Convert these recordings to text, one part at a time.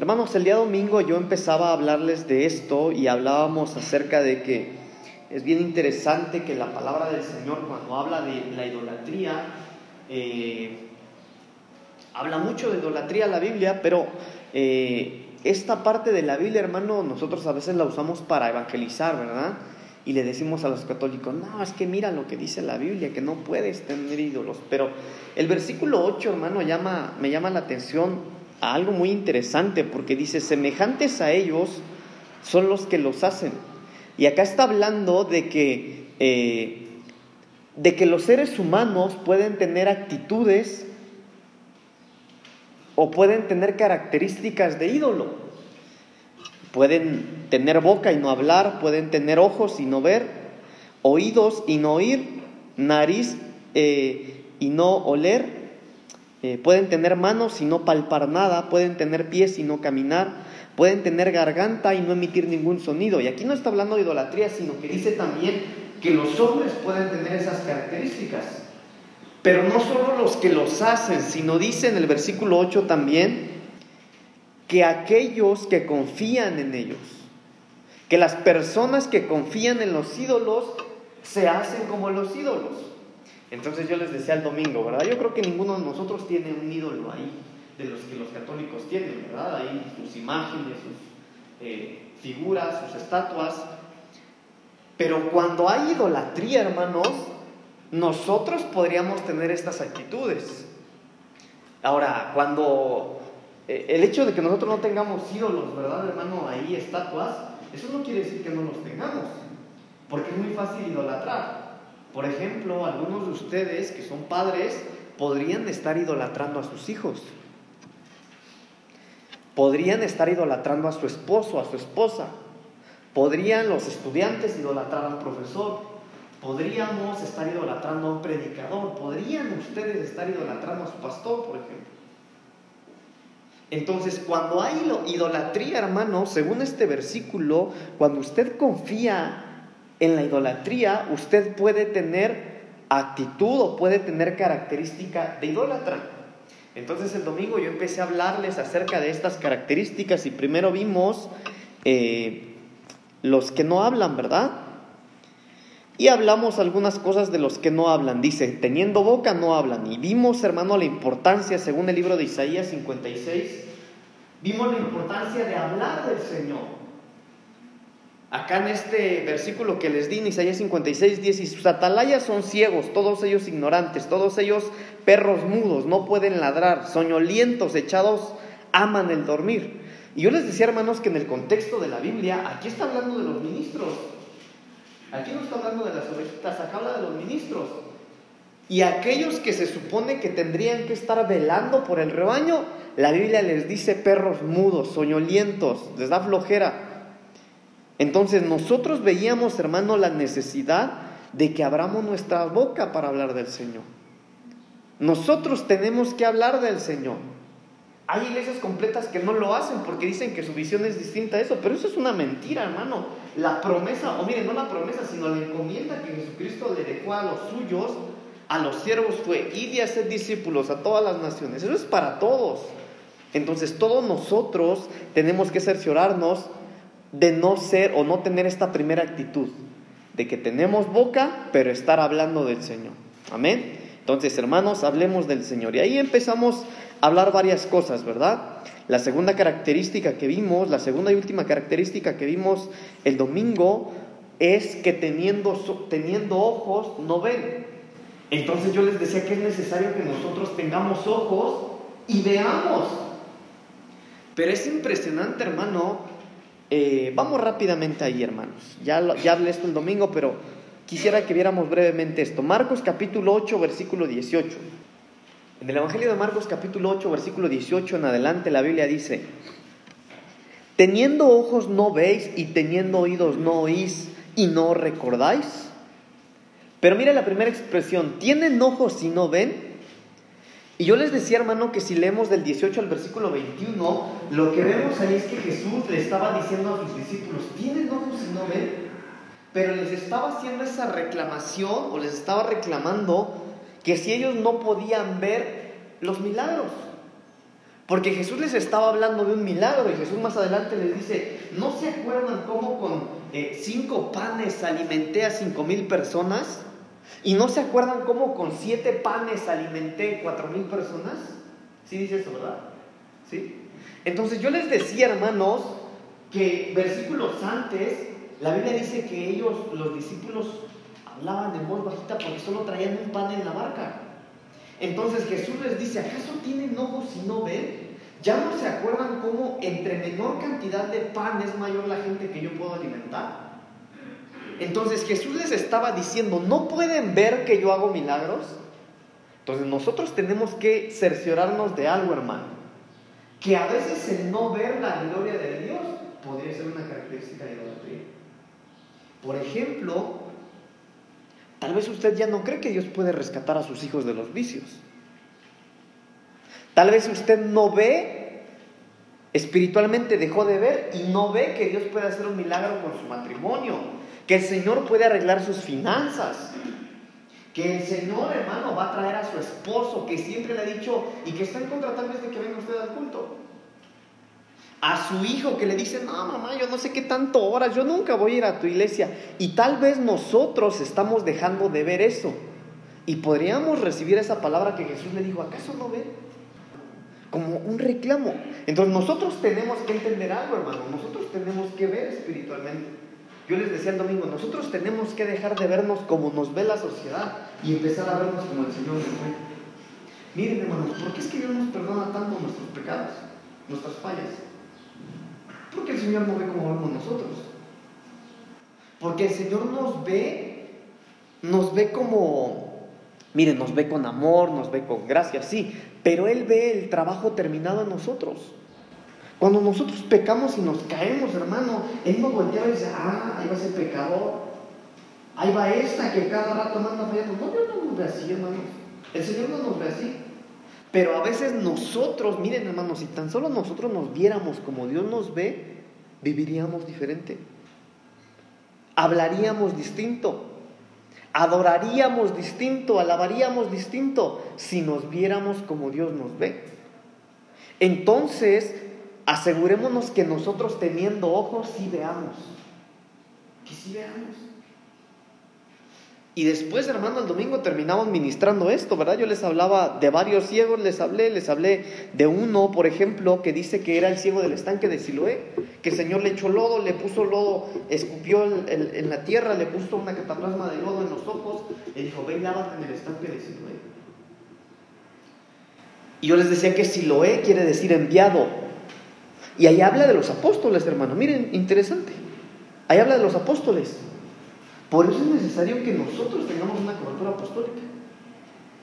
Hermanos, el día domingo yo empezaba a hablarles de esto y hablábamos acerca de que es bien interesante que la palabra del Señor cuando habla de la idolatría, eh, habla mucho de idolatría la Biblia, pero eh, esta parte de la Biblia, hermano, nosotros a veces la usamos para evangelizar, ¿verdad? Y le decimos a los católicos, no, es que mira lo que dice la Biblia, que no puedes tener ídolos. Pero el versículo 8, hermano, llama, me llama la atención algo muy interesante porque dice, semejantes a ellos son los que los hacen. Y acá está hablando de que, eh, de que los seres humanos pueden tener actitudes o pueden tener características de ídolo. Pueden tener boca y no hablar, pueden tener ojos y no ver, oídos y no oír, nariz eh, y no oler, eh, pueden tener manos y no palpar nada, pueden tener pies y no caminar, pueden tener garganta y no emitir ningún sonido. Y aquí no está hablando de idolatría, sino que dice también que los hombres pueden tener esas características. Pero no solo los que los hacen, sino dice en el versículo 8 también que aquellos que confían en ellos, que las personas que confían en los ídolos se hacen como los ídolos. Entonces yo les decía el domingo, ¿verdad? Yo creo que ninguno de nosotros tiene un ídolo ahí, de los que los católicos tienen, ¿verdad? Ahí sus imágenes, sus eh, figuras, sus estatuas. Pero cuando hay idolatría, hermanos, nosotros podríamos tener estas actitudes. Ahora, cuando eh, el hecho de que nosotros no tengamos ídolos, ¿verdad, hermano? Ahí estatuas, eso no quiere decir que no los tengamos, porque es muy fácil idolatrar. Por ejemplo, algunos de ustedes que son padres podrían estar idolatrando a sus hijos. Podrían estar idolatrando a su esposo, a su esposa. Podrían los estudiantes idolatrar al profesor. Podríamos estar idolatrando a un predicador. Podrían ustedes estar idolatrando a su pastor, por ejemplo. Entonces, cuando hay idolatría, hermano, según este versículo, cuando usted confía en la idolatría usted puede tener actitud o puede tener característica de idólatra. Entonces el domingo yo empecé a hablarles acerca de estas características y primero vimos eh, los que no hablan, ¿verdad? Y hablamos algunas cosas de los que no hablan. Dice, teniendo boca no hablan. Y vimos, hermano, la importancia, según el libro de Isaías 56, vimos la importancia de hablar del Señor. Acá en este versículo que les di en Isaías 56, 10, y sus atalayas son ciegos, todos ellos ignorantes, todos ellos perros mudos, no pueden ladrar, soñolientos, echados, aman el dormir. Y yo les decía, hermanos, que en el contexto de la Biblia, aquí está hablando de los ministros. Aquí no está hablando de las ovejitas, acá habla de los ministros. Y aquellos que se supone que tendrían que estar velando por el rebaño, la Biblia les dice perros mudos, soñolientos, les da flojera. Entonces nosotros veíamos, hermano, la necesidad de que abramos nuestra boca para hablar del Señor. Nosotros tenemos que hablar del Señor. Hay iglesias completas que no lo hacen porque dicen que su visión es distinta a eso, pero eso es una mentira, hermano. La promesa, o miren, no la promesa, sino la encomienda que Jesucristo le dejó a los suyos, a los siervos fue ir y hacer discípulos a todas las naciones. Eso es para todos. Entonces todos nosotros tenemos que cerciorarnos de no ser o no tener esta primera actitud, de que tenemos boca, pero estar hablando del Señor. Amén. Entonces, hermanos, hablemos del Señor. Y ahí empezamos a hablar varias cosas, ¿verdad? La segunda característica que vimos, la segunda y última característica que vimos el domingo es que teniendo, teniendo ojos no ven. Entonces yo les decía que es necesario que nosotros tengamos ojos y veamos. Pero es impresionante, hermano, eh, vamos rápidamente ahí, hermanos. Ya, ya hablé esto el domingo, pero quisiera que viéramos brevemente esto. Marcos capítulo 8, versículo 18. En el Evangelio de Marcos capítulo 8, versículo 18 en adelante, la Biblia dice, teniendo ojos no veis y teniendo oídos no oís y no recordáis. Pero mire la primera expresión, tienen ojos y no ven y yo les decía, hermano, que si leemos del 18 al versículo 21, lo que vemos ahí es que Jesús le estaba diciendo a sus discípulos, tienen ojos y no ven, pero les estaba haciendo esa reclamación o les estaba reclamando que si ellos no podían ver los milagros. Porque Jesús les estaba hablando de un milagro y Jesús más adelante les dice, ¿no se acuerdan cómo con eh, cinco panes alimenté a cinco mil personas? ¿Y no se acuerdan cómo con siete panes alimenté cuatro mil personas? Sí dice eso, ¿verdad? ¿Sí? Entonces yo les decía, hermanos, que versículos antes, la Biblia dice que ellos, los discípulos, hablaban de voz bajita porque solo traían un pan en la barca. Entonces Jesús les dice, ¿acaso tienen ojos y no ven? ¿Ya no se acuerdan cómo entre menor cantidad de pan es mayor la gente que yo puedo alimentar? Entonces Jesús les estaba diciendo, ¿no pueden ver que yo hago milagros? Entonces nosotros tenemos que cerciorarnos de algo, hermano que a veces el no ver la gloria de Dios podría ser una característica de idolatría. Por ejemplo, tal vez usted ya no cree que Dios puede rescatar a sus hijos de los vicios. Tal vez usted no ve, espiritualmente dejó de ver y no ve que Dios puede hacer un milagro con su matrimonio, que el Señor puede arreglar sus finanzas, que el Señor, hermano, va a traer a su esposo, que siempre le ha dicho y que está en contra tal vez de que venga usted al culto. A su hijo que le dice, no, mamá, yo no sé qué tanto horas, yo nunca voy a ir a tu iglesia. Y tal vez nosotros estamos dejando de ver eso. Y podríamos recibir esa palabra que Jesús le dijo, ¿acaso no ve? Como un reclamo. Entonces nosotros tenemos que entender algo, hermano. Nosotros tenemos que ver espiritualmente. Yo les decía el domingo, nosotros tenemos que dejar de vernos como nos ve la sociedad y empezar a vernos como el Señor nos ve. Miren, hermanos, ¿por qué es que Dios nos perdona tanto nuestros pecados, nuestras fallas? Porque el Señor no ve como vemos nosotros. Porque el Señor nos ve, nos ve como, miren, nos ve con amor, nos ve con gracia, sí, pero Él ve el trabajo terminado en nosotros. Cuando nosotros pecamos y nos caemos, hermano, Él nos voltea y dice, ah, ahí va ese pecador. Ahí va esta que cada rato manda fallando. No, Dios no nos ve así, hermanos. El Señor no nos ve así. Pero a veces nosotros, miren hermanos, si tan solo nosotros nos viéramos como Dios nos ve, viviríamos diferente. Hablaríamos distinto. Adoraríamos distinto, alabaríamos distinto si nos viéramos como Dios nos ve. Entonces, asegurémonos que nosotros teniendo ojos sí veamos. Que sí veamos. Y después, hermano, el domingo terminamos ministrando esto, ¿verdad? Yo les hablaba de varios ciegos, les hablé, les hablé de uno, por ejemplo, que dice que era el ciego del estanque de Siloé, que el Señor le echó lodo, le puso lodo, escupió en la tierra, le puso una cataplasma de lodo en los ojos, y dijo, ven, lávate en el estanque de Siloé. Y yo les decía que Siloé quiere decir enviado, y ahí habla de los apóstoles, hermano. Miren, interesante. Ahí habla de los apóstoles. Por eso es necesario que nosotros tengamos una cobertura apostólica.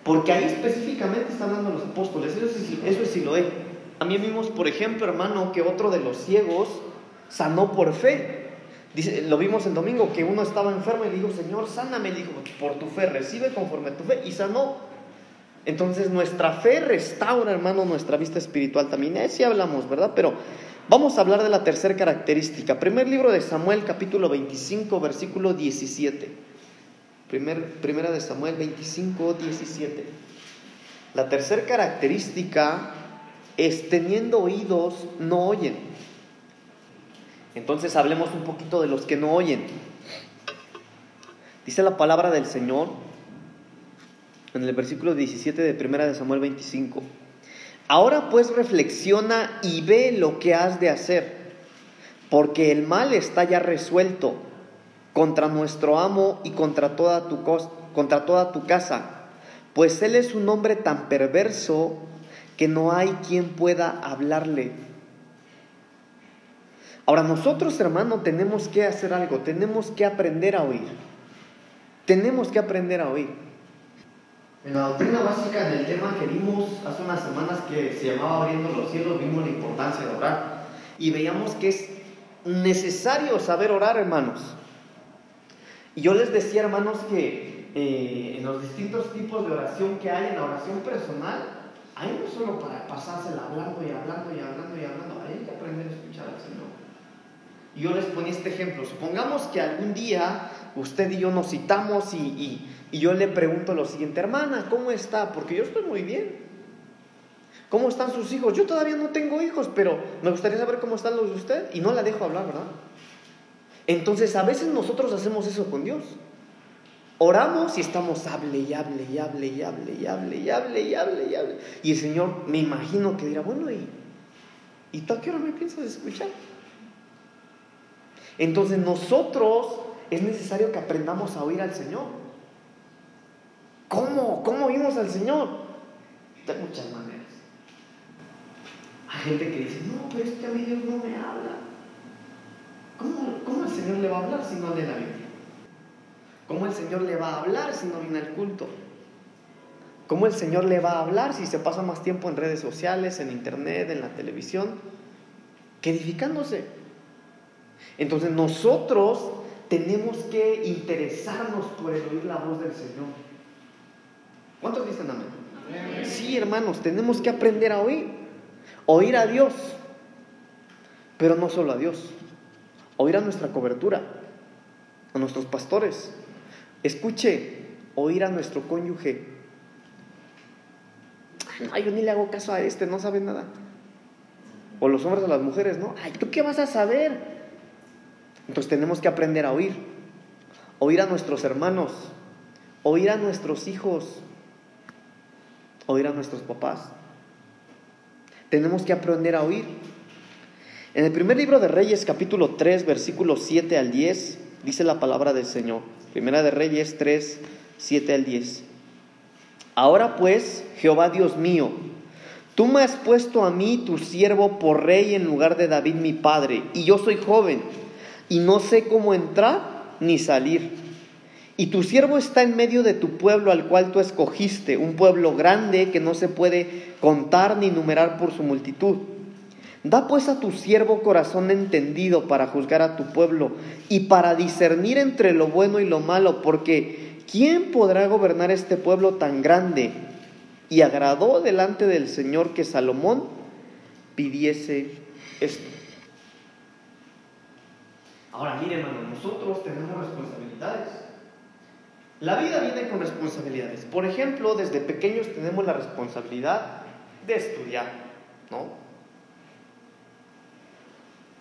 Porque ahí específicamente está hablando de los apóstoles. Eso es, eso es Siloé. También vimos, por ejemplo, hermano, que otro de los ciegos sanó por fe. Lo vimos el domingo, que uno estaba enfermo y le dijo, Señor, sáname. Le dijo, por tu fe, recibe conforme a tu fe. Y sanó. Entonces nuestra fe restaura, hermano, nuestra vista espiritual también. Ahí sí hablamos, ¿verdad? Pero Vamos a hablar de la tercera característica. Primer libro de Samuel, capítulo 25, versículo 17. Primer, primera de Samuel 25, 17. La tercera característica es teniendo oídos, no oyen. Entonces hablemos un poquito de los que no oyen. Dice la palabra del Señor en el versículo 17 de primera de Samuel 25. Ahora pues reflexiona y ve lo que has de hacer, porque el mal está ya resuelto contra nuestro amo y contra toda tu, contra toda tu casa, pues él es un hombre tan perverso que no hay quien pueda hablarle. Ahora nosotros, hermano, tenemos que hacer algo, tenemos que aprender a oír. Tenemos que aprender a oír. En la doctrina básica, en el tema que vimos hace unas semanas que se llamaba Abriendo los cielos, vimos la importancia de orar. Y veíamos que es necesario saber orar, hermanos. Y yo les decía, hermanos, que eh, en los distintos tipos de oración que hay, en la oración personal, hay no solo para pasársela hablando y hablando y hablando y hablando, hay que aprender a escuchar al Señor. Y yo les ponía este ejemplo. Supongamos que algún día usted y yo nos citamos y y yo le pregunto lo siguiente, hermana, ¿cómo está? Porque yo estoy muy bien. ¿Cómo están sus hijos? Yo todavía no tengo hijos, pero me gustaría saber cómo están los de usted y no la dejo hablar, ¿verdad? Entonces a veces nosotros hacemos eso con Dios. Oramos y estamos hable y hable y hable y hable y hable y hable y hable y hable. Y el Señor me imagino que dirá, bueno, ¿y, ¿y tú a qué hora me piensas escuchar? Entonces nosotros es necesario que aprendamos a oír al Señor. ¿Cómo? ¿Cómo oímos al Señor? De muchas maneras. Hay gente que dice, no, pero es que a mí Dios no me habla. ¿Cómo, ¿Cómo el Señor le va a hablar si no lee la Biblia? ¿Cómo el Señor le va a hablar si no viene al culto? ¿Cómo el Señor le va a hablar si se pasa más tiempo en redes sociales, en internet, en la televisión, que edificándose? Entonces nosotros tenemos que interesarnos por el oír la voz del Señor. ¿Cuántos dicen amén? amén? Sí, hermanos, tenemos que aprender a oír. Oír a Dios, pero no solo a Dios. Oír a nuestra cobertura, a nuestros pastores. Escuche, oír a nuestro cónyuge. Ay, yo ni le hago caso a este, no sabe nada. O los hombres a las mujeres, ¿no? Ay, ¿tú qué vas a saber? Entonces tenemos que aprender a oír. Oír a nuestros hermanos. Oír a nuestros hijos. Oír a nuestros papás. Tenemos que aprender a oír. En el primer libro de Reyes, capítulo 3, versículos 7 al 10, dice la palabra del Señor. Primera de Reyes 3, 7 al 10. Ahora pues, Jehová Dios mío, tú me has puesto a mí, tu siervo, por rey en lugar de David mi padre, y yo soy joven, y no sé cómo entrar ni salir. Y tu siervo está en medio de tu pueblo al cual tú escogiste, un pueblo grande que no se puede contar ni numerar por su multitud. Da pues a tu siervo corazón entendido para juzgar a tu pueblo y para discernir entre lo bueno y lo malo, porque ¿quién podrá gobernar este pueblo tan grande? Y agradó delante del Señor que Salomón pidiese esto. Ahora mire, hermano, nosotros tenemos responsabilidades. La vida viene con responsabilidades. Por ejemplo, desde pequeños tenemos la responsabilidad de estudiar, ¿no?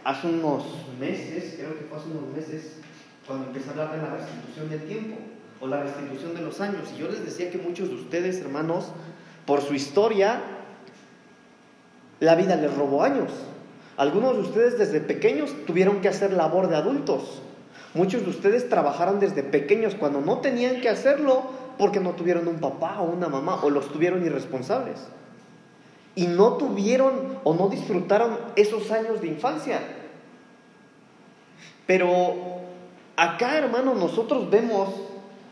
Hace unos meses, creo que fue hace unos meses, cuando empecé a hablar de la restitución del tiempo o la restitución de los años, y yo les decía que muchos de ustedes, hermanos, por su historia, la vida les robó años. Algunos de ustedes desde pequeños tuvieron que hacer labor de adultos. Muchos de ustedes trabajaron desde pequeños cuando no tenían que hacerlo porque no tuvieron un papá o una mamá o los tuvieron irresponsables. Y no tuvieron o no disfrutaron esos años de infancia. Pero acá, hermano, nosotros vemos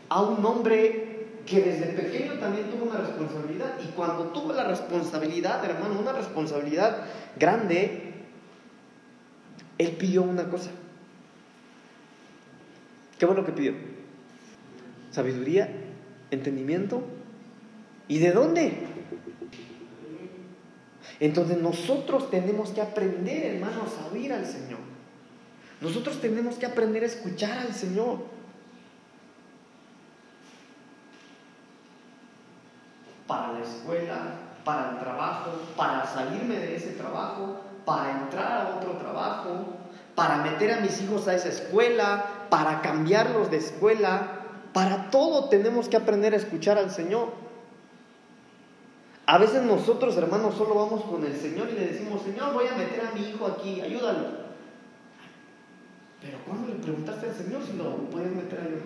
a un hombre que desde pequeño también tuvo una responsabilidad. Y cuando tuvo la responsabilidad, hermano, una responsabilidad grande, él pidió una cosa. ¿Qué fue lo que pidió? Sabiduría, entendimiento. ¿Y de dónde? Entonces nosotros tenemos que aprender, hermanos, a oír al Señor. Nosotros tenemos que aprender a escuchar al Señor. Para la escuela, para el trabajo, para salirme de ese trabajo, para entrar a otro trabajo, para meter a mis hijos a esa escuela, para cambiarlos de escuela, para todo tenemos que aprender a escuchar al Señor. A veces nosotros, hermanos, solo vamos con el Señor y le decimos, Señor, voy a meter a mi hijo aquí, ayúdalo. Pero ¿cuándo le preguntaste al Señor si lo puedes meter ahí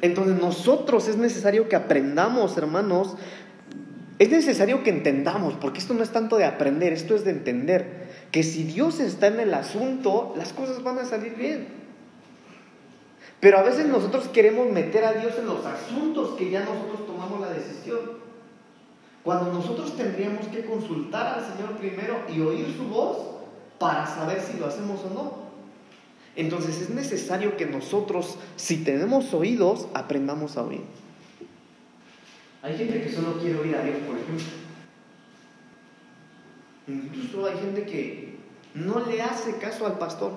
Entonces nosotros es necesario que aprendamos, hermanos, es necesario que entendamos, porque esto no es tanto de aprender, esto es de entender que si Dios está en el asunto, las cosas van a salir bien. Pero a veces nosotros queremos meter a Dios en los asuntos que ya nosotros tomamos la decisión. Cuando nosotros tendríamos que consultar al Señor primero y oír su voz para saber si lo hacemos o no. Entonces es necesario que nosotros, si tenemos oídos, aprendamos a oír. Hay gente que solo quiere oír a Dios, por ejemplo. Incluso hay gente que no le hace caso al pastor.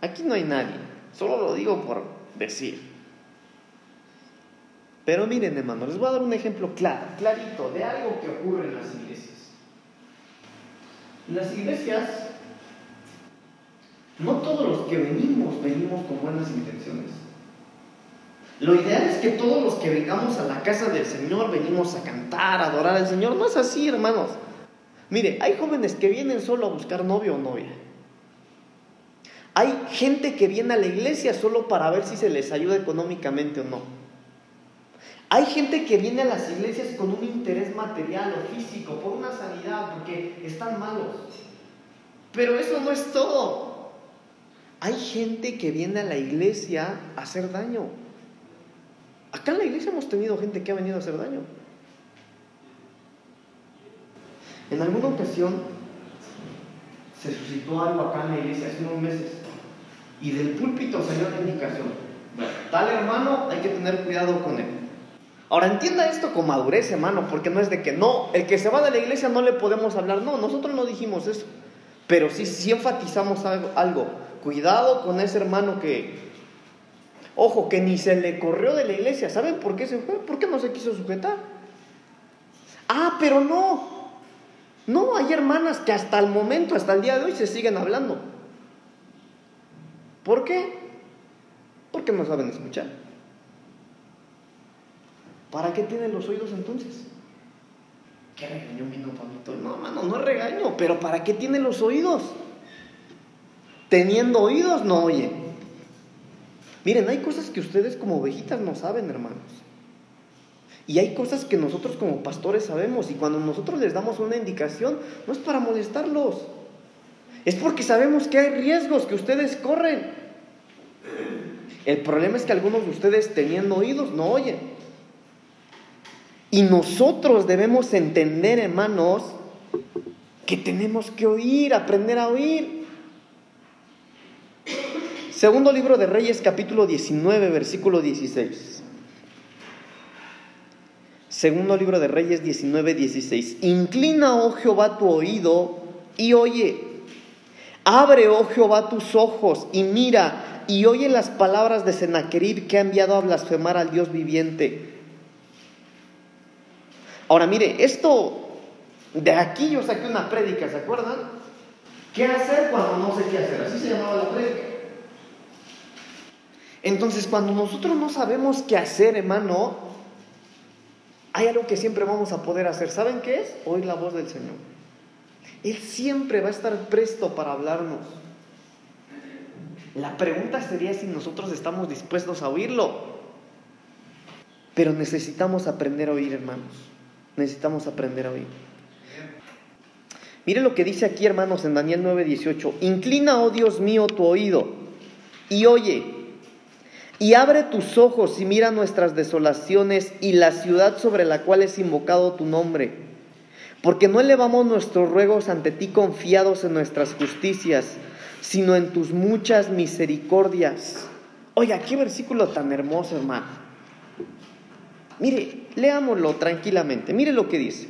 Aquí no hay nadie, solo lo digo por decir. Pero miren, hermanos, les voy a dar un ejemplo claro, clarito, de algo que ocurre en las iglesias. En las iglesias, no todos los que venimos venimos con buenas intenciones. Lo ideal es que todos los que vengamos a la casa del Señor venimos a cantar, a adorar al Señor. No es así, hermanos. Mire, hay jóvenes que vienen solo a buscar novio o novia. Hay gente que viene a la iglesia solo para ver si se les ayuda económicamente o no. Hay gente que viene a las iglesias con un interés material o físico, por una sanidad, porque están malos. Pero eso no es todo. Hay gente que viene a la iglesia a hacer daño. Acá en la iglesia hemos tenido gente que ha venido a hacer daño. En alguna ocasión se suscitó algo acá en la iglesia hace unos meses y del púlpito salió la indicación. Bueno, tal hermano hay que tener cuidado con él. Ahora entienda esto con madurez, hermano, porque no es de que no, el que se va de la iglesia no le podemos hablar. No, nosotros no dijimos eso. Pero sí, sí enfatizamos algo, algo. Cuidado con ese hermano que, Ojo, que ni se le corrió de la iglesia. ¿Saben por qué se fue? ¿Por qué no se quiso sujetar? Ah, pero no. No, hay hermanas que hasta el momento, hasta el día de hoy, se siguen hablando. ¿Por qué? Porque no saben escuchar. ¿Para qué tienen los oídos entonces? ¿Qué regaño mi papito? No, hermano, no regaño, pero ¿para qué tienen los oídos? Teniendo oídos no oyen. Miren, hay cosas que ustedes como ovejitas no saben, hermanos. Y hay cosas que nosotros como pastores sabemos y cuando nosotros les damos una indicación no es para molestarlos. Es porque sabemos que hay riesgos que ustedes corren. El problema es que algunos de ustedes teniendo oídos no oyen. Y nosotros debemos entender, hermanos, que tenemos que oír, aprender a oír. Segundo libro de Reyes, capítulo 19, versículo 16. Segundo libro de Reyes 19, 16. Inclina, oh Jehová, tu oído y oye. Abre, oh Jehová, tus ojos y mira y oye las palabras de Sennacherib que ha enviado a blasfemar al Dios viviente. Ahora mire, esto de aquí yo saqué una prédica, ¿se acuerdan? ¿Qué hacer cuando no sé qué hacer? Así se llamaba la prédica. Entonces, cuando nosotros no sabemos qué hacer, hermano, hay algo que siempre vamos a poder hacer. ¿Saben qué es? Oír la voz del Señor. Él siempre va a estar presto para hablarnos. La pregunta sería si nosotros estamos dispuestos a oírlo. Pero necesitamos aprender a oír, hermanos. Necesitamos aprender a oír. Mire lo que dice aquí, hermanos, en Daniel 9:18. Inclina, oh Dios mío, tu oído y oye y abre tus ojos y mira nuestras desolaciones y la ciudad sobre la cual es invocado tu nombre. Porque no elevamos nuestros ruegos ante ti confiados en nuestras justicias, sino en tus muchas misericordias. Oiga, qué versículo tan hermoso, hermano. Mire, leámoslo tranquilamente. Mire lo que dice.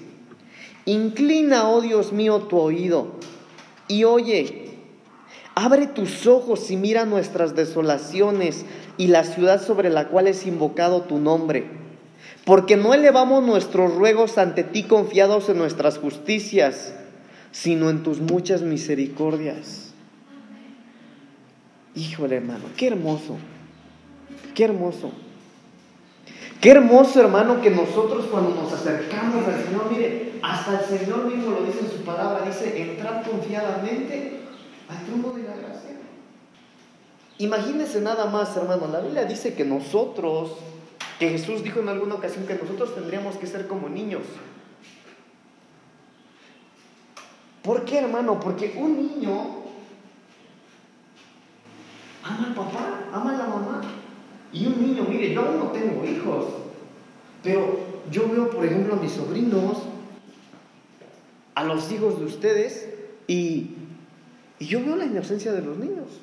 Inclina, oh Dios mío, tu oído y oye Abre tus ojos y mira nuestras desolaciones y la ciudad sobre la cual es invocado tu nombre. Porque no elevamos nuestros ruegos ante ti confiados en nuestras justicias, sino en tus muchas misericordias. Híjole hermano, qué hermoso, qué hermoso. Qué hermoso hermano que nosotros cuando nos acercamos al Señor, mire, hasta el Señor mismo lo dice en su palabra, dice, entrar confiadamente al trono de la gracia. Imagínense nada más, hermano, la Biblia dice que nosotros, que Jesús dijo en alguna ocasión que nosotros tendríamos que ser como niños. ¿Por qué, hermano? Porque un niño ama al papá, ama a la mamá. Y un niño, mire, yo aún no tengo hijos, pero yo veo, por ejemplo, a mis sobrinos, a los hijos de ustedes, y yo veo la inocencia de los niños.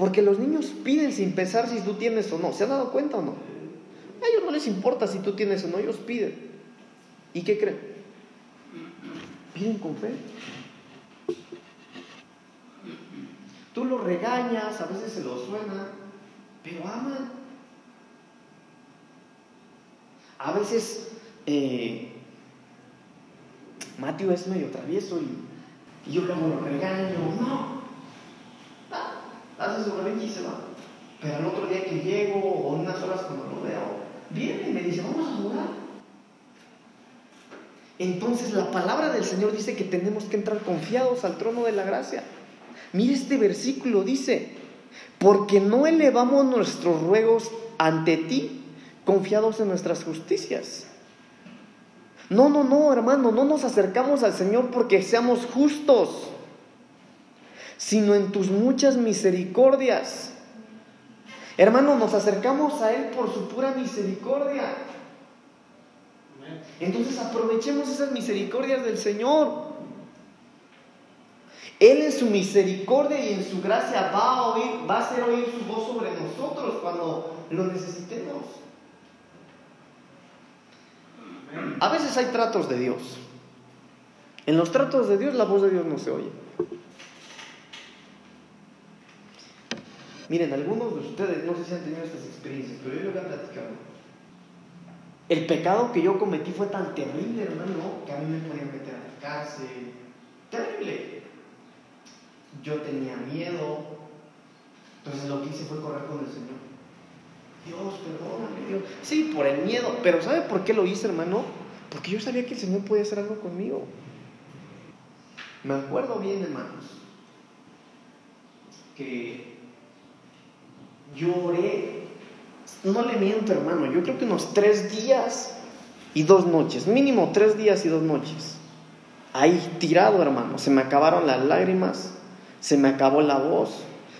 Porque los niños piden sin pensar si tú tienes o no. ¿Se han dado cuenta o no? A ellos no les importa si tú tienes o no, ellos piden. ¿Y qué creen? Piden con fe. Tú los regañas, a veces se los suena, pero aman. A veces, eh, Mateo es medio travieso y, yo luego lo regaño. No, hace su y se va. Pero al otro día que llego o unas horas cuando lo veo, viene y me dice, vamos a jugar. Entonces la palabra del Señor dice que tenemos que entrar confiados al trono de la gracia. Mire este versículo, dice, porque no elevamos nuestros ruegos ante ti, confiados en nuestras justicias. No, no, no, hermano, no nos acercamos al Señor porque seamos justos, sino en tus muchas misericordias. Hermano, nos acercamos a Él por su pura misericordia. Entonces aprovechemos esas misericordias del Señor. Él en su misericordia y en su gracia va a oír, va a hacer oír su voz sobre nosotros cuando lo necesitemos. A veces hay tratos de Dios. En los tratos de Dios la voz de Dios no se oye. Miren, algunos de ustedes no sé si han tenido estas experiencias, pero yo les voy a platicar. El pecado que yo cometí fue tan terrible, hermano, que a mí me podían meter a la cárcel. Terrible yo tenía miedo. Entonces lo que hice fue correr con el Señor. Dios, perdóname, Dios. Sí, por el miedo. Pero ¿sabe por qué lo hice, hermano? Porque yo sabía que el Señor podía hacer algo conmigo. Me acuerdo bien, hermanos, que lloré, no le miento, hermano, yo creo que unos tres días y dos noches, mínimo tres días y dos noches. Ahí tirado, hermano, se me acabaron las lágrimas se me acabó la voz,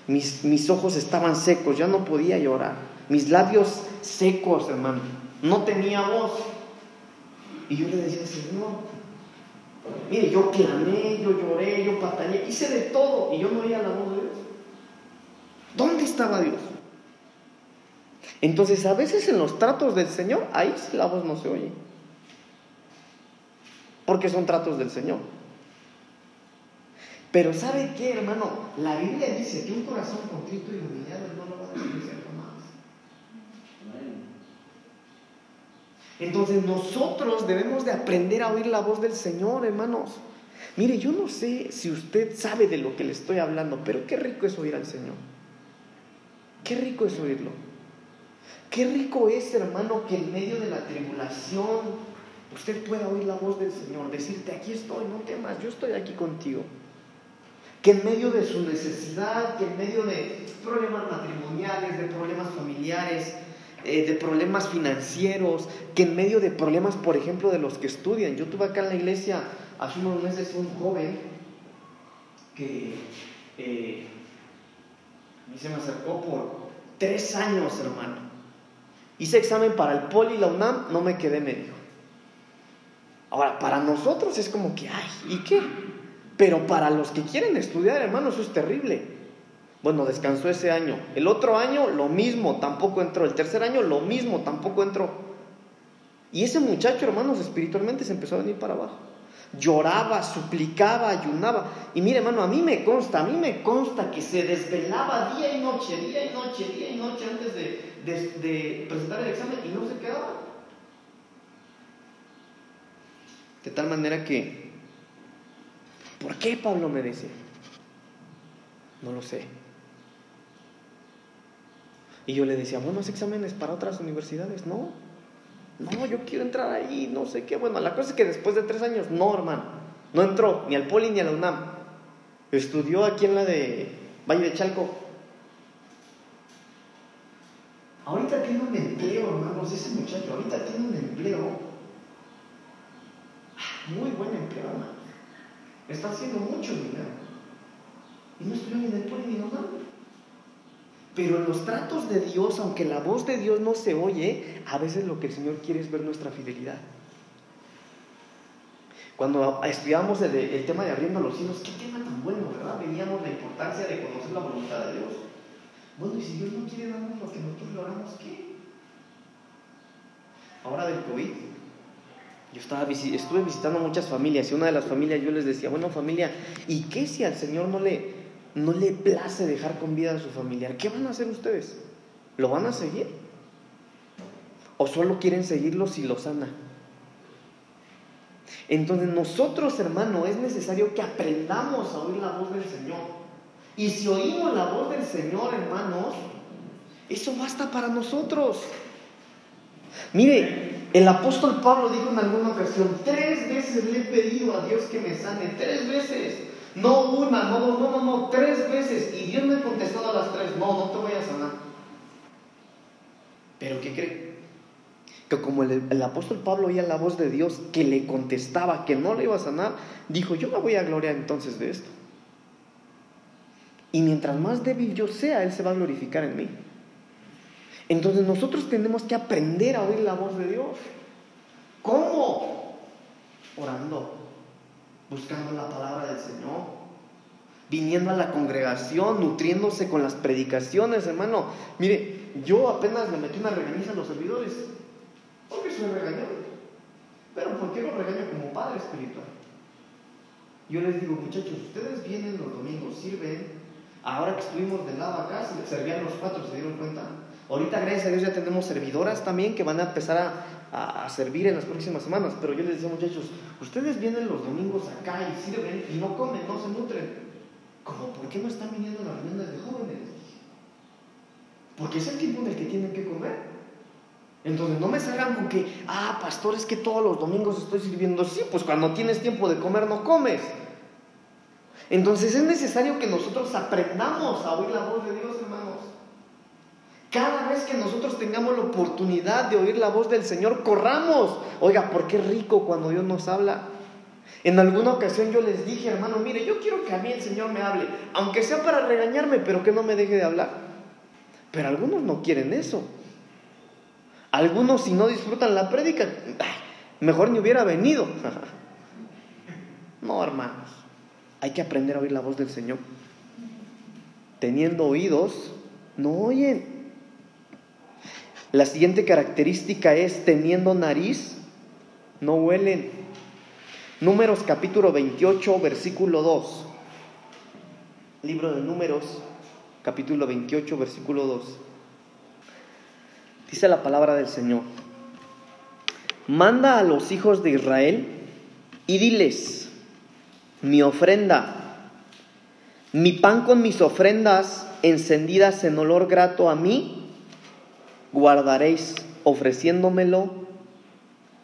mis, mis ojos estaban secos, ya no podía llorar, mis labios secos, hermano, no tenía voz. Y yo le decía, Señor, mire, yo clamé, yo lloré, yo pataleé, hice de todo y yo no oía la voz de Dios. ¿Dónde estaba Dios? Entonces, a veces en los tratos del Señor, ahí la voz no se oye. Porque son tratos del Señor. Pero ¿sabe qué, hermano? La Biblia dice que un corazón contrito y humillado no lo va a despreciar jamás. Entonces nosotros debemos de aprender a oír la voz del Señor, hermanos. Mire, yo no sé si usted sabe de lo que le estoy hablando, pero qué rico es oír al Señor. Qué rico es oírlo. Qué rico es, hermano, que en medio de la tribulación usted pueda oír la voz del Señor, decirte, aquí estoy, no temas, yo estoy aquí contigo que en medio de su necesidad, que en medio de problemas matrimoniales, de problemas familiares, eh, de problemas financieros, que en medio de problemas, por ejemplo, de los que estudian. Yo tuve acá en la iglesia hace unos meses un joven que eh, a mí se me acercó por tres años, hermano. Hice examen para el Poli y la UNAM, no me quedé, me dijo. Ahora, para nosotros es como que, ay, ¿y qué? Pero para los que quieren estudiar, hermano, eso es terrible. Bueno, descansó ese año. El otro año, lo mismo, tampoco entró. El tercer año, lo mismo, tampoco entró. Y ese muchacho, hermanos, espiritualmente se empezó a venir para abajo. Lloraba, suplicaba, ayunaba. Y mire, hermano, a mí me consta, a mí me consta que se desvelaba día y noche, día y noche, día y noche antes de, presentar el examen y no se quedaba. De tal manera que ¿Por qué Pablo me dice? No lo sé. Y yo le decía, buenos exámenes para otras universidades. No, no, yo quiero entrar ahí, no sé qué. Bueno, la cosa es que después de tres años, no, hermano, no entró ni al Poli ni a la UNAM. Estudió aquí en la de Valle de Chalco. Ahorita tiene un empleo, hermanos, ese muchacho, ahorita tiene un empleo. Ah, muy buen empleo, hermano. Está haciendo mucho dinero. Y no estoy ni en el ni en Pero en los tratos de Dios, aunque la voz de Dios no se oye, a veces lo que el Señor quiere es ver nuestra fidelidad. Cuando estudiamos el, tema de abriendo los cielos, qué tema tan bueno, ¿verdad? Veíamos la importancia de conocer la voluntad de Dios. Bueno, y si Dios no quiere darnos lo que nosotros logramos, ¿qué? Ahora del COVID, yo estaba, estuve visitando muchas familias y una de las familias yo les decía, bueno familia, ¿y qué si al Señor no le, no le place dejar con vida a su familiar? ¿Qué van a hacer ustedes? ¿Lo van a seguir? ¿O solo quieren seguirlo si lo sana? Entonces nosotros, hermano, es necesario que aprendamos a oír la voz del Señor. Y si oímos la voz del Señor, hermanos, eso basta para nosotros. Mire, el apóstol Pablo dijo en alguna ocasión, tres veces le he pedido a Dios que me sane, tres veces. No una, no, no, no, no, tres veces. Y Dios me ha contestado a las tres, no, no te voy a sanar. Pero ¿qué cree? Que como el, el, apóstol Pablo oía la voz de Dios que le contestaba que no le iba a sanar, dijo, yo me voy a gloriar entonces de esto. Y mientras más débil yo sea, Él se va a glorificar en mí. Entonces nosotros tenemos que aprender a oír la voz de Dios. ¿Cómo? Orando, buscando la palabra del Señor, viniendo a la congregación, nutriéndose con las predicaciones, hermano. Mire, yo apenas le metí una regañiza a los servidores, porque soy regañado. Pero ¿por qué lo regaño como padre espiritual? Yo les digo, muchachos, ustedes vienen los domingos, sirven, Ahora que estuvimos del lado acá, se servían los cuatro, ¿se dieron cuenta? Ahorita, gracias a Dios, ya tenemos servidoras también que van a empezar a, a, servir en las próximas semanas. Pero yo les decía, muchachos, ustedes vienen los domingos acá y sirven y no comen, no se nutren. ¿Cómo? ¿Por qué no están viniendo las reuniones de jóvenes? Porque es el tiempo en el que tienen que comer. Entonces no me salgan con que, ah, pastor, es que todos los domingos estoy sirviendo. Sí, pues cuando tienes tiempo de comer no comes. Entonces es necesario que nosotros aprendamos a oír la voz de Dios, hermanos. Cada vez que nosotros tengamos la oportunidad de oír la voz del Señor, corramos. Oiga, ¿por qué rico cuando Dios nos habla? En alguna ocasión yo les dije, hermano, mire, yo quiero que a mí el Señor me hable, aunque sea para regañarme, pero que no me deje de hablar. Pero algunos no quieren eso. Algunos si no disfrutan la prédica, mejor ni hubiera venido. no, hermanos. Hay que aprender a oír la voz del Señor. Teniendo oídos, no oyen. La siguiente característica es teniendo nariz, no huelen. Números capítulo 28, versículo 2. Libro de Números, capítulo 28, versículo 2. Dice la palabra del Señor. Manda a los hijos de Israel y diles, mi ofrenda, mi pan con mis ofrendas encendidas en olor grato a mí, guardaréis ofreciéndomelo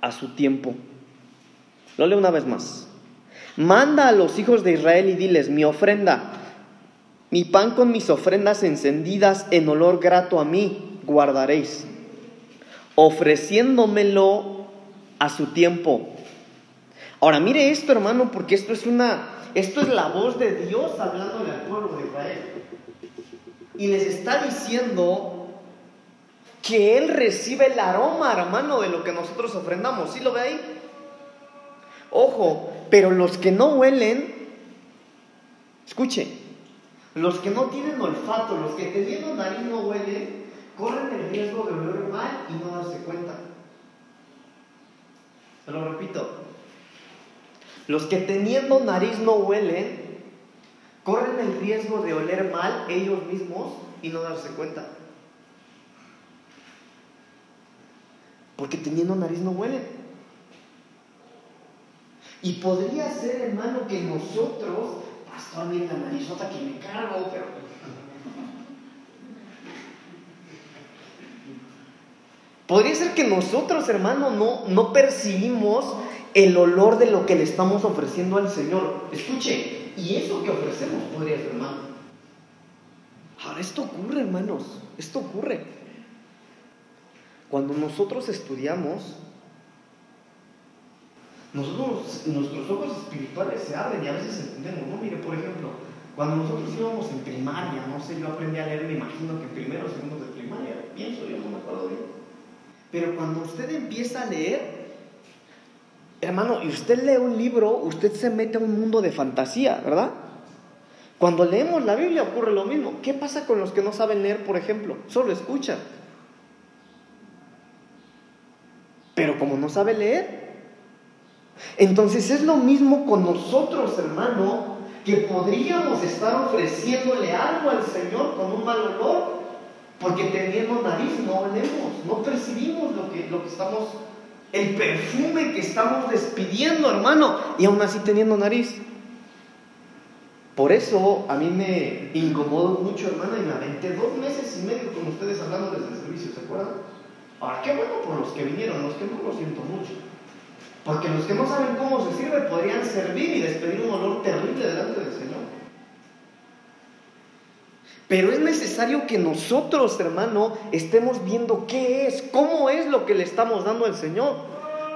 a su tiempo. Lo leo una vez más. Manda a los hijos de Israel y diles, mi ofrenda, mi pan con mis ofrendas encendidas en olor grato a mí, guardaréis, ofreciéndomelo a su tiempo. Ahora mire esto, hermano, porque esto es una, esto es la voz de Dios hablándole al pueblo de Israel. Y les está diciendo que Él recibe el aroma, hermano, de lo que nosotros ofrendamos. ¿Sí lo ve ahí? Ojo, pero los que no huelen, escuche, los que no tienen olfato, los que teniendo nariz no huelen, corren el riesgo de oler mal y no darse cuenta. Se lo repito, los que teniendo nariz no huelen, corren el riesgo de oler mal ellos mismos y no darse cuenta. Porque teniendo nariz no huelen. Y podría ser, hermano, que nosotros, pastor, mira la narizota que me cargo, pero Podría ser que nosotros, hermano, no, no percibimos el olor de lo que le estamos ofreciendo al Señor. Escuche, y eso que ofrecemos podría ser hermano. Ahora, esto ocurre, hermanos, esto ocurre. Cuando nosotros estudiamos, nosotros, nuestros ojos espirituales se abren y a veces entendemos, ¿no? Mire, por ejemplo, cuando nosotros íbamos en primaria, no sé, yo aprendí a leer, me imagino que primero o segundo de primaria, pienso, yo no me acuerdo bien. Pero cuando usted empieza a leer, Hermano, y usted lee un libro, usted se mete a un mundo de fantasía, ¿verdad? Cuando leemos la Biblia ocurre lo mismo. ¿Qué pasa con los que no saben leer, por ejemplo? Solo escuchan. Pero como no sabe leer, entonces es lo mismo con nosotros, hermano, que podríamos estar ofreciéndole algo al Señor con un mal olor, porque teniendo nariz no olemos, no percibimos lo que, lo que estamos el perfume que estamos despidiendo, hermano, y aún así teniendo nariz. Por eso a mí me incomodó mucho, hermana, y me aventé dos meses y medio con ustedes hablando desde el servicio, ¿se acuerdan? Ahora, qué bueno por los que vinieron, los que no lo siento mucho. Porque los que no saben cómo se sirve podrían servir y despedir un olor terrible delante del Señor. Pero es necesario que nosotros, hermano, estemos viendo qué es, cómo es lo que le estamos dando al Señor.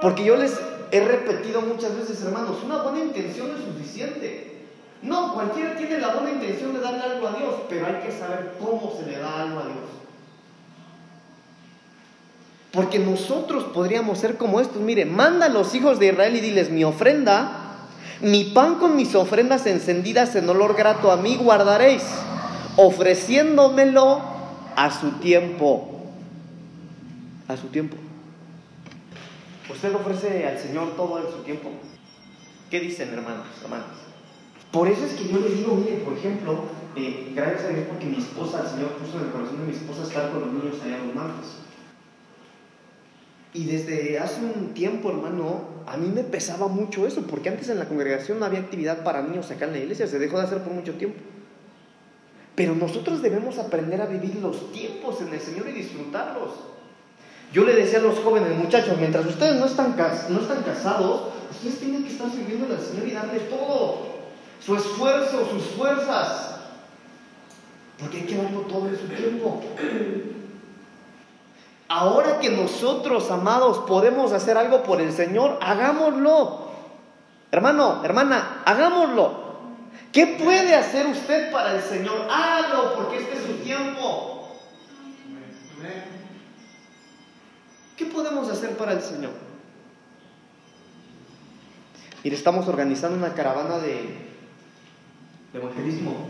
Porque yo les he repetido muchas veces, hermanos, una buena intención es suficiente. No, cualquiera tiene la buena intención de darle algo a Dios, pero hay que saber cómo se le da algo a Dios. Porque nosotros podríamos ser como estos. Mire, manda a los hijos de Israel y diles, mi ofrenda, mi pan con mis ofrendas encendidas en olor grato a mí guardaréis ofreciéndomelo a su tiempo. A su tiempo. ¿Usted ofrece al Señor todo en su tiempo? ¿Qué dicen, hermanos, hermanas? Por eso es que yo le digo, mire, por ejemplo, eh, gracias a Dios porque mi esposa, el Señor puso en el corazón de mi esposa estar con los niños allá los martes. Y desde hace un tiempo, hermano, a mí me pesaba mucho eso, porque antes en la congregación no había actividad para niños acá en la iglesia, se dejó de hacer por mucho tiempo. Pero nosotros debemos aprender a vivir los tiempos en el Señor y disfrutarlos. Yo le decía a los jóvenes, muchachos, mientras ustedes no están, casados, ustedes tienen que estar sirviendo al Señor y darle todo, su esfuerzo, sus fuerzas, porque hay que darlo todo en su tiempo. Ahora que nosotros, amados, podemos hacer algo por el Señor, hagámoslo. Hermano, hermana, hagámoslo. ¿Qué puede hacer usted para el Señor? Hágalo porque este es su tiempo. ¿Qué podemos hacer para el Señor? Mire, estamos organizando una caravana de, evangelismo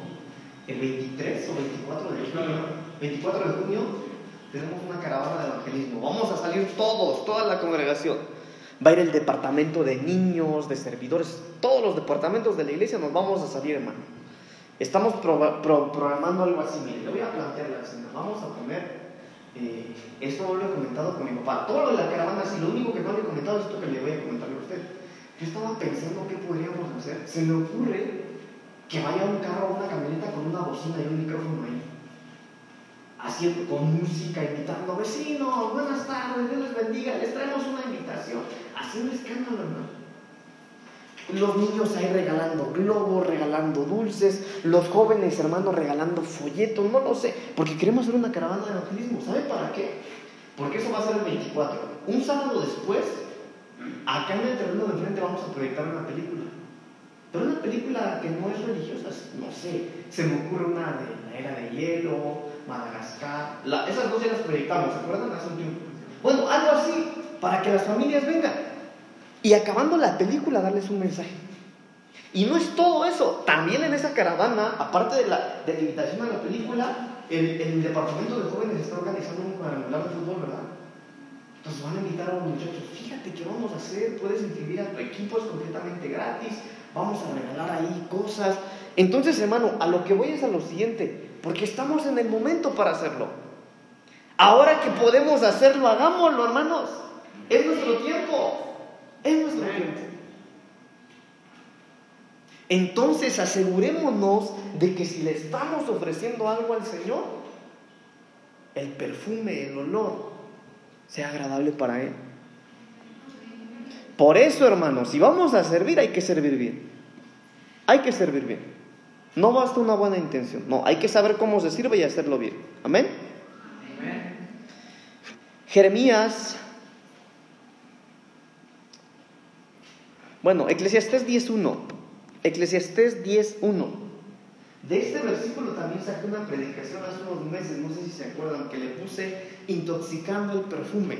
el 23 o 24 de junio. 24 de junio tenemos una caravana de evangelismo. Vamos a salir todos, toda la congregación va a ir el departamento de niños, de servidores, todos los departamentos de la iglesia nos vamos a salir, hermano. Estamos programando algo así, mire, le voy a plantear la escena, vamos a poner, eh, esto lo he comentado con mi papá, todo lo de la caravana, sí, lo único que no le he comentado es esto que le voy a comentar a usted. Yo estaba pensando qué podríamos hacer, se me ocurre que vaya un carro o una camioneta con una bocina y un micrófono ahí haciendo con música, invitando vecinos, buenas tardes, Dios les bendiga, les traemos una invitación, haciendo escándalo, hermano. Los niños ahí regalando globos, regalando dulces, los jóvenes hermanos regalando folletos, no lo sé, porque queremos hacer una caravana de evangelismo. ¿Sabe para qué? Porque eso va a ser el 24. Un sábado después, acá en el terreno de enfrente vamos a proyectar una película. Pero una película que no es religiosa, no sé, se me ocurre una de la era de hielo, Madagascar, esas dos ya las proyectamos, ¿se acuerdan? Hace un tiempo. Bueno, algo así, para que las familias vengan. Y acabando la película, darles un mensaje. Y no es todo eso, también en esa caravana, aparte de la, de la invitación a la película, el, departamento de jóvenes está organizando un cuadrangular de fútbol, ¿verdad? Entonces van a invitar a los muchachos, fíjate qué vamos a hacer, puedes inscribir a tu equipo, es completamente gratis, vamos a regalar ahí cosas. Entonces, hermano, a lo que voy es a lo siguiente, porque estamos en el momento para hacerlo. Ahora que podemos hacerlo, hagámoslo, hermanos. Es nuestro tiempo. Es nuestro tiempo. Entonces asegurémonos de que si le estamos ofreciendo algo al Señor, el perfume, el olor, sea agradable para Él. Por eso, hermanos, si vamos a servir, hay que servir bien. Hay que servir bien. No basta una buena intención. No, hay que saber cómo se sirve y hacerlo bien. Amén. Jeremías. Bueno, Eclesiastés 10.1. Eclesiastés 10.1. De este versículo también saqué una predicación hace unos meses, no sé si se acuerdan, que le puse intoxicando el perfume.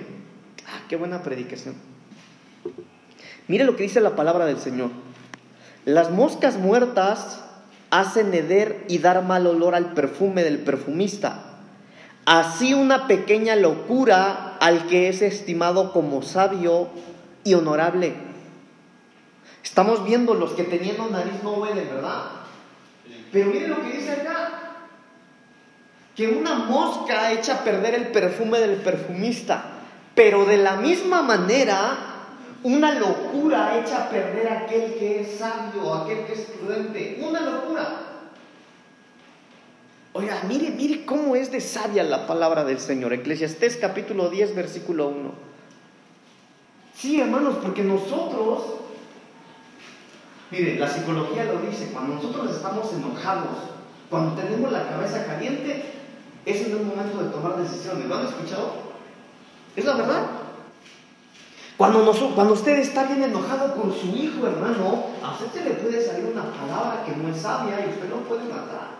Ah, qué buena predicación. Mire lo que dice la palabra del Señor. Las moscas muertas hacen heder y dar mal olor al perfume del perfumista. Así una pequeña locura al que es estimado como sabio y honorable. Estamos viendo los que teniendo nariz no huelen, ¿verdad? Pero miren lo que dice acá. Que una mosca echa a perder el perfume del perfumista. Pero de la misma manera, una locura echa a perder a aquel que es sabio, aquel que es prudente. Una locura. Oiga, mire, mire cómo es de sabia la palabra del Señor. Eclesiastés capítulo 10, versículo 1. Sí, hermanos, porque nosotros, mire, la psicología lo dice, cuando nosotros estamos enojados, cuando tenemos la cabeza caliente, ese no es el momento de tomar decisiones. ¿Lo han escuchado? Es la verdad. Cuando, usted está bien enojado con su hijo, hermano, a usted se le puede salir una palabra que no es sabia y usted lo puede matar.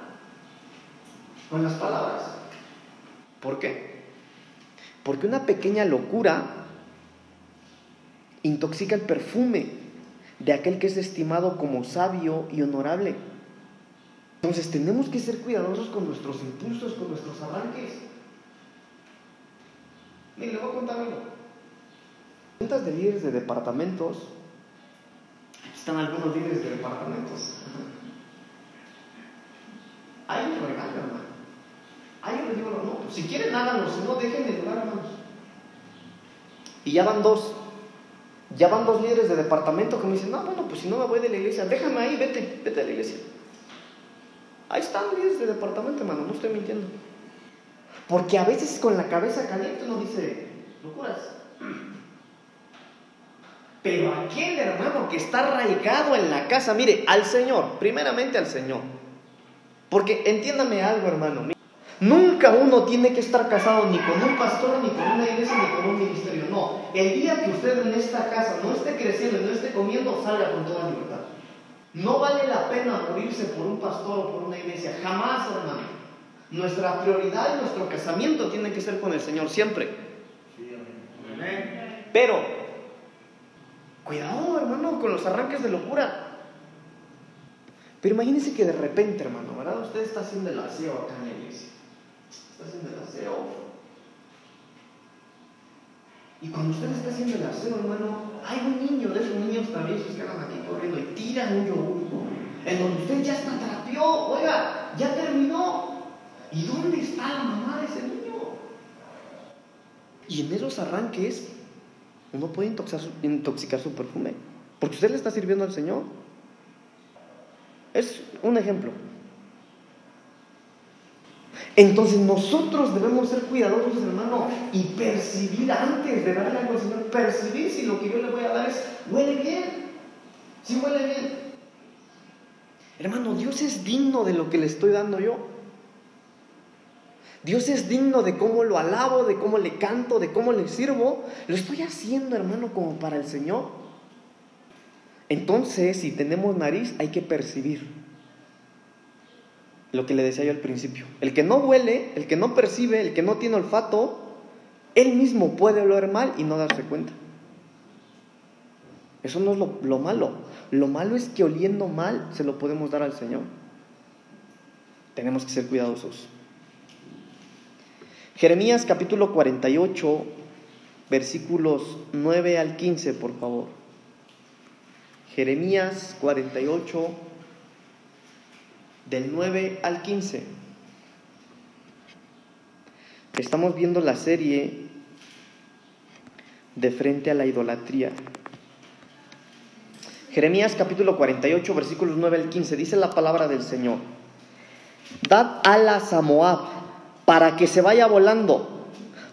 Con las palabras. ¿Por qué? Porque una pequeña locura intoxica el perfume de aquel que es estimado como sabio y honorable. Entonces tenemos que ser cuidadosos con nuestros impulsos, con nuestros arranques. Mire, le voy a contar algo juntas de líderes de departamentos, están algunos líderes de departamentos. Hay un regalo, hermano. Hay un digo, no, pues si quieren háganlo, si no, dejen de lugar, hermanos. Y ya van dos. Ya van dos líderes de departamento que me dicen, no, bueno, pues si no me voy de la iglesia, déjame ahí, vete, vete a la iglesia. Ahí están líderes de departamento, hermano, no estoy mintiendo. Porque a veces con la cabeza caliente uno dice, locuras. Pero aquel hermano que está arraigado en la casa, mire, al Señor, primeramente al Señor. Porque entiéndame algo, hermano. Nunca uno tiene que estar casado ni con un pastor, ni con una iglesia, ni con un ministerio. No. El día que usted en esta casa no esté creciendo y no esté comiendo, salga con toda libertad. No vale la pena morirse por un pastor o por una iglesia. Jamás, hermano. Nuestra prioridad y nuestro casamiento tiene que ser con el Señor siempre. Pero Cuidado, hermano, con los arranques de locura. Pero imagínense que de repente, hermano, ¿verdad? Usted está haciendo el aseo acá en la iglesia. Está haciendo el aseo. Y cuando usted está haciendo el aseo, hermano, hay un niño de esos niños también que andan aquí corriendo y tiran un yogur. En donde usted ya está trapeó, oiga, ya terminó. ¿Y dónde está la mamá de ese niño? Y en esos arranques uno puede intoxicar su, perfume, porque usted le está sirviendo al Señor. Es un ejemplo. Entonces nosotros debemos ser cuidadosos, hermano, y percibir antes de darle algo al Señor, percibir si lo que yo le voy a dar es, huele bien, si huele bien. Hermano, Dios es digno de lo que le estoy dando yo. Dios es digno de cómo lo alabo, de cómo le canto, de cómo le sirvo. Lo estoy haciendo, hermano, como para el Señor. Entonces, si tenemos nariz, hay que percibir lo que le decía yo al principio. El que no huele, el que no percibe, el que no tiene olfato, él mismo puede oler mal y no darse cuenta. Eso no es lo, lo malo. Lo malo es que oliendo mal se lo podemos dar al Señor. Tenemos que ser cuidadosos. Jeremías capítulo 48, versículos 9 al 15, por favor. Jeremías 48, del 9 al 15. Estamos viendo la serie de frente a la idolatría. Jeremías capítulo 48, versículos 9 al 15, dice la palabra del Señor. Dad alas a Moab para que se vaya volando,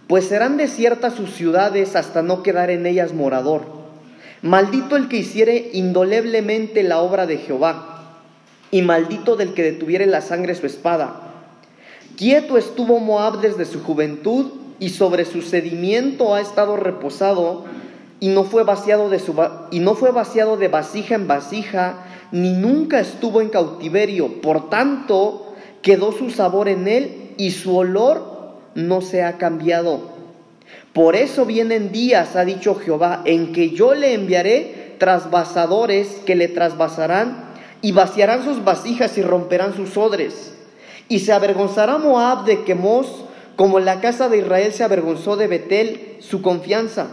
pues serán desiertas sus ciudades hasta no quedar en ellas morador. Maldito el que hiciere indoleblemente la obra de Jehová, y maldito del que detuviere la sangre su espada. Quieto estuvo Moab desde su juventud, y sobre su sedimiento ha estado reposado, y no fue vaciado de, su, y no fue vaciado de vasija en vasija, ni nunca estuvo en cautiverio. Por tanto, quedó su sabor en él y su olor no se ha cambiado. Por eso vienen días, ha dicho Jehová, en que yo le enviaré trasvasadores que le trasvasarán y vaciarán sus vasijas y romperán sus odres. Y se avergonzará Moab de Quemos, como la casa de Israel se avergonzó de Betel, su confianza.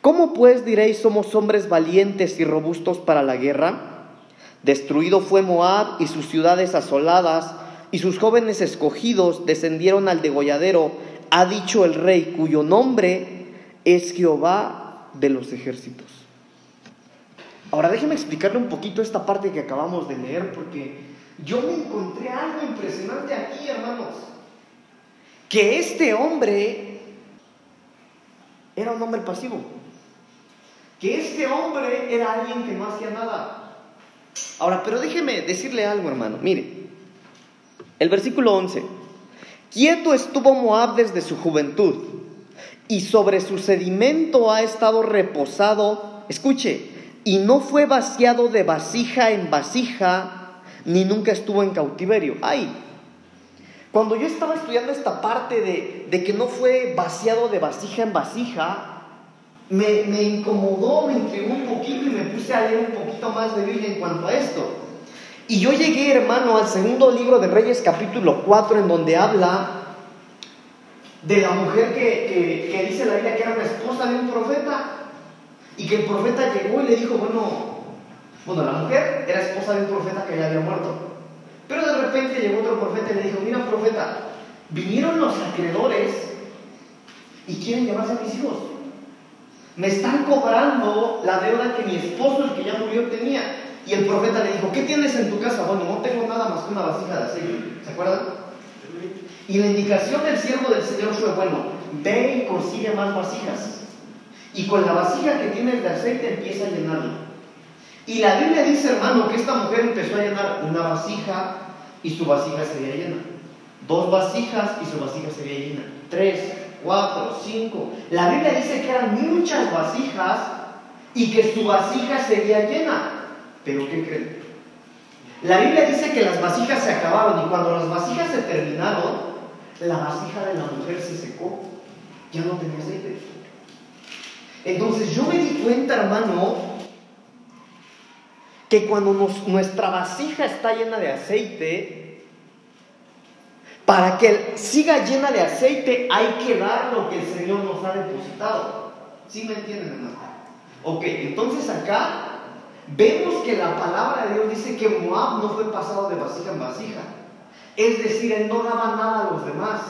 ¿Cómo pues diréis somos hombres valientes y robustos para la guerra? Destruido fue Moab y sus ciudades asoladas, y sus jóvenes escogidos descendieron al degolladero, ha dicho el rey, cuyo nombre es Jehová de los ejércitos. Ahora déjeme explicarle un poquito esta parte que acabamos de leer porque yo me encontré algo impresionante aquí, hermanos. Que este hombre era un hombre pasivo. Que este hombre era alguien que no hacía nada. Ahora, pero déjeme decirle algo, hermano. Mire, el versículo 11. Quieto estuvo Moab desde su juventud y sobre su sedimento ha estado reposado. Escuche, y no fue vaciado de vasija en vasija, ni nunca estuvo en cautiverio. Ay, cuando yo estaba estudiando esta parte de, que no fue vaciado de vasija en vasija, me, me, incomodó, me intrigó un poquito y me puse a leer un poquito más de Biblia en cuanto a esto. Y yo llegué, hermano, al segundo libro de Reyes, capítulo 4, en donde habla de la mujer que, que dice la Biblia que era una esposa de un profeta. Y que el profeta llegó y le dijo, bueno, bueno, la mujer era esposa de un profeta que ya había muerto. Pero de repente llegó otro profeta y le dijo, mira profeta, vinieron los acreedores y quieren llevarse a mis hijos. Me están cobrando la deuda que mi esposo, el que ya murió, tenía. Y el profeta le dijo, ¿qué tienes en tu casa? Bueno, no tengo nada más que una vasija de aceite. ¿Se acuerdan? Y la indicación del siervo del Señor fue, bueno, ve y consigue más vasijas. Y con la vasija que tienes de aceite empieza a llenarla. Y la Biblia dice, hermano, que esta mujer empezó a llenar una vasija y su vasija sería llena. Dos vasijas y su vasija sería llena. Tres, cuatro, cinco. La Biblia dice que eran muchas vasijas y que su vasija sería llena. Pero ¿qué creen? La Biblia dice que las vasijas se acabaron y cuando las vasijas se terminaron, la vasija de la mujer se secó. Ya no tenía aceite. Entonces yo me di cuenta, hermano, que cuando nuestra vasija está llena de aceite, para que siga llena de aceite hay que dar lo que el Señor nos ha depositado. ¿Sí me entienden, hermano? Ok, entonces acá vemos que la palabra de Dios dice que Moab no fue pasado de vasija en vasija. Es decir, él no daba nada a los demás.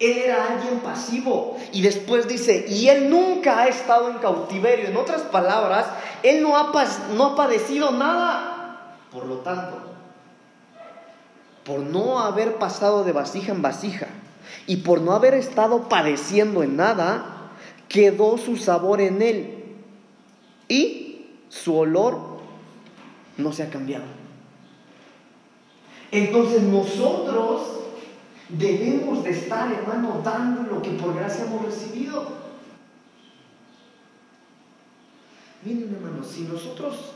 Él era alguien pasivo. Y después dice, y él nunca ha estado en cautiverio. En otras palabras, él no ha, no ha padecido nada. Por lo tanto, por no haber pasado de vasija en vasija y por no haber estado padeciendo en nada, quedó su sabor en él. Y su olor no se ha cambiado. Entonces nosotros Debemos de estar, hermano, dando lo que por gracia hemos recibido. Miren, hermano, si nosotros,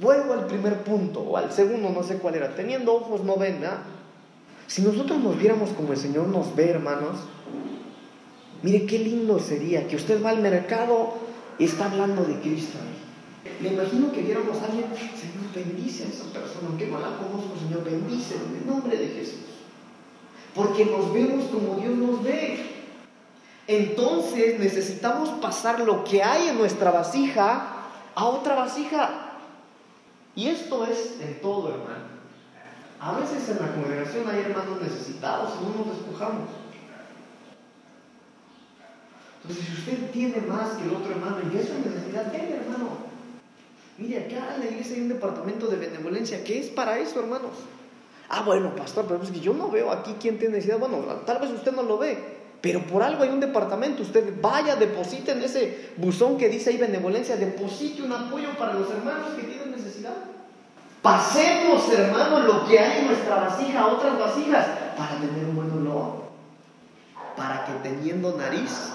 vuelvo al primer punto, o al segundo, no sé cuál era, teniendo ojos no ven, ¿verdad? Si nosotros nos viéramos como el Señor nos ve, hermanos, mire qué lindo sería que usted va al mercado y está hablando de Cristo. Me imagino que viéramos a alguien, Señor, bendice a esa persona, aunque no la conozco, Señor, bendice en el nombre de Jesús porque nos vemos como Dios nos ve. Entonces necesitamos pasar lo que hay en nuestra vasija a otra vasija. Y esto es en todo, hermano. A veces en la congregación hay hermanos necesitados y no nos despojamos. Entonces, si usted tiene más que el otro hermano y es necesidad, dele, hermano. Mire, acá en la iglesia hay un departamento de benevolencia que es para eso, hermanos. Ah, bueno, pastor, pero es que yo no veo aquí quién tiene necesidad. Bueno, tal vez usted no lo ve, pero por algo hay un departamento. Usted vaya, deposite en ese buzón que dice ahí benevolencia, deposite un apoyo para los hermanos que tienen necesidad. Pasemos, hermanos, lo que hay en nuestra vasija a otras vasijas para tener un buen olor. Para que teniendo nariz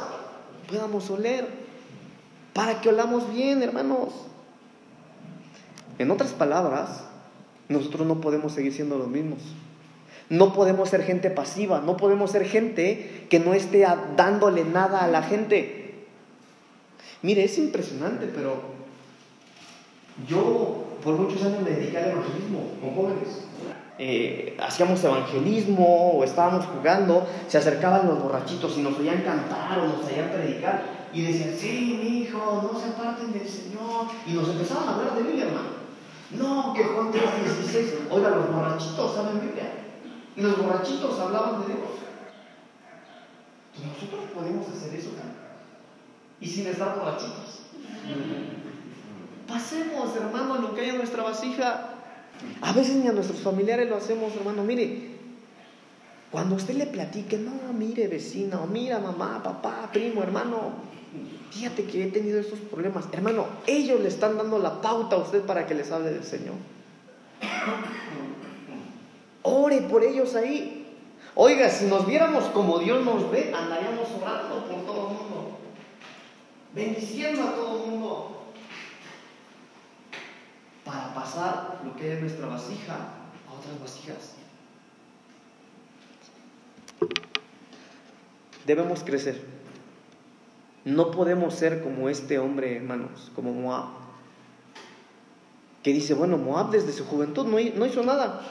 podamos oler. Para que olamos bien, hermanos. En otras palabras, nosotros no podemos seguir siendo los mismos. No podemos ser gente pasiva, no podemos ser gente que no esté dándole nada a la gente. Mire, es impresionante, pero yo por muchos años me dediqué al evangelismo con jóvenes. Eh, hacíamos evangelismo o estábamos jugando, se acercaban los borrachitos y nos oían cantar o nos oían predicar y decían, sí, mi hijo, no se aparten del Señor. Y nos empezaban a hablar de Biblia, hermano. No, que Juan 3:16. Oiga, los borrachitos saben Biblia. Y los borrachitos hablaban de Dios. nosotros podemos hacer eso también. y sin estar borrachitos. Pasemos, hermano, lo que hay en nuestra vasija. A veces ni a nuestros familiares lo hacemos, hermano. Mire, cuando usted le platique, no, mire vecina, o mira mamá, papá, primo, hermano, fíjate que he tenido estos problemas. Hermano, ellos le están dando la pauta a usted para que les hable del Señor. Ore por ellos ahí. Oiga, si nos viéramos como Dios nos ve, andaríamos orando por todo el mundo, bendiciendo a todo el mundo, para pasar lo que es nuestra vasija a otras vasijas. Debemos crecer. No podemos ser como este hombre, hermanos, como Moab, que dice, bueno, Moab desde su juventud no, hizo nada.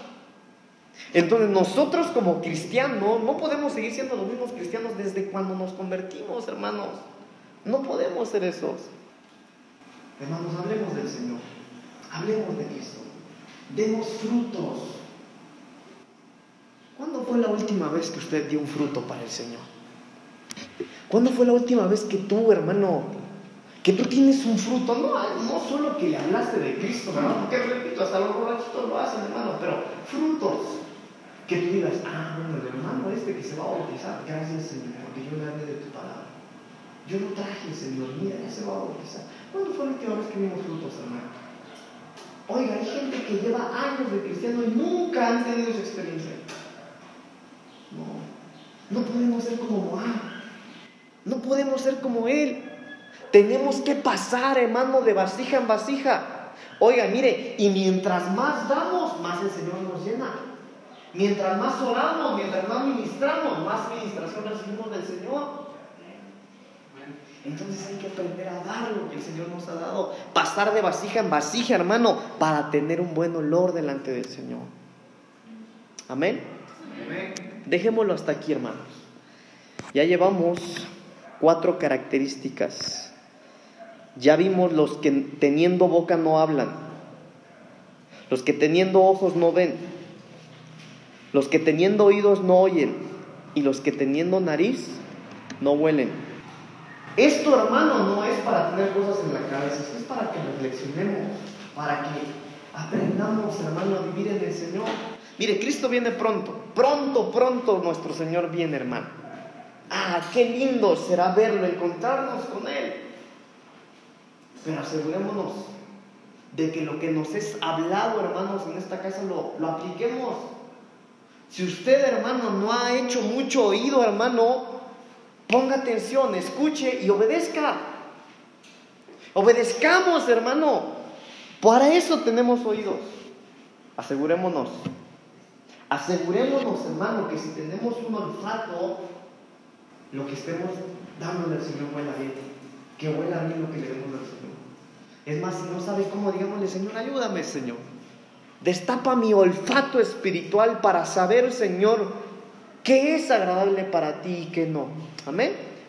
Entonces nosotros como cristianos no podemos seguir siendo los mismos cristianos desde cuando nos convertimos, hermanos. No podemos ser esos. Hermanos, hablemos del Señor. Hablemos de Cristo. Demos frutos. ¿Cuándo fue la última vez que usted dio un fruto para el Señor? ¿Cuándo fue la última vez que tú, hermano, que tú tienes un fruto? No, solo que le hablaste de Cristo, hermano, porque repito, hasta los borrachitos lo hacen, hermano, pero frutos. Que tú digas, ah, bueno, el hermano este que se va a bautizar, gracias Señor, porque yo le hablé de tu palabra. Yo lo traje, Señor, mira, ya se va a bautizar. ¿Cuándo fue la última vez que vimos frutos, hermano? Oiga, hay gente que lleva años de cristiano y nunca han tenido esa experiencia. No, no podemos ser como Moab. No podemos ser como él. Tenemos que pasar, hermano, de vasija en vasija. Oiga, mire, y mientras más damos, más el Señor nos llena. Mientras más oramos, mientras más ministramos, más ministración recibimos del Señor. Entonces hay que aprender a dar lo que el Señor nos ha dado. Pasar de vasija en vasija, hermano, para tener un buen olor delante del Señor. Amén. Dejémoslo hasta aquí, hermanos. Ya llevamos cuatro características. Ya vimos los que teniendo boca no hablan, los que teniendo ojos no ven, los que teniendo oídos no oyen y los que teniendo nariz no huelen. Esto, hermano, no es para tener cosas en la cabeza, esto es para que reflexionemos, para que aprendamos, hermano, a vivir en el Señor. Mire, Cristo viene pronto, pronto, pronto nuestro Señor viene, hermano. Ah, qué lindo será verlo, encontrarnos con Él. Pero asegurémonos de que lo que nos es hablado, hermanos, en esta casa lo, lo apliquemos. Si usted, hermano, no ha hecho mucho oído, hermano, ponga atención, escuche y obedezca. Obedezcamos, hermano. Para eso tenemos oídos. Asegurémonos. Asegurémonos, hermano, que si tenemos un olfato, lo que estemos dándole al Señor huela bien. Que huela bien lo que le demos al Señor. Es más, si no sabes cómo, digámosle, Señor, ayúdame, Señor. Destapa mi olfato espiritual para saber, Señor, qué es agradable para ti y qué no. Amén.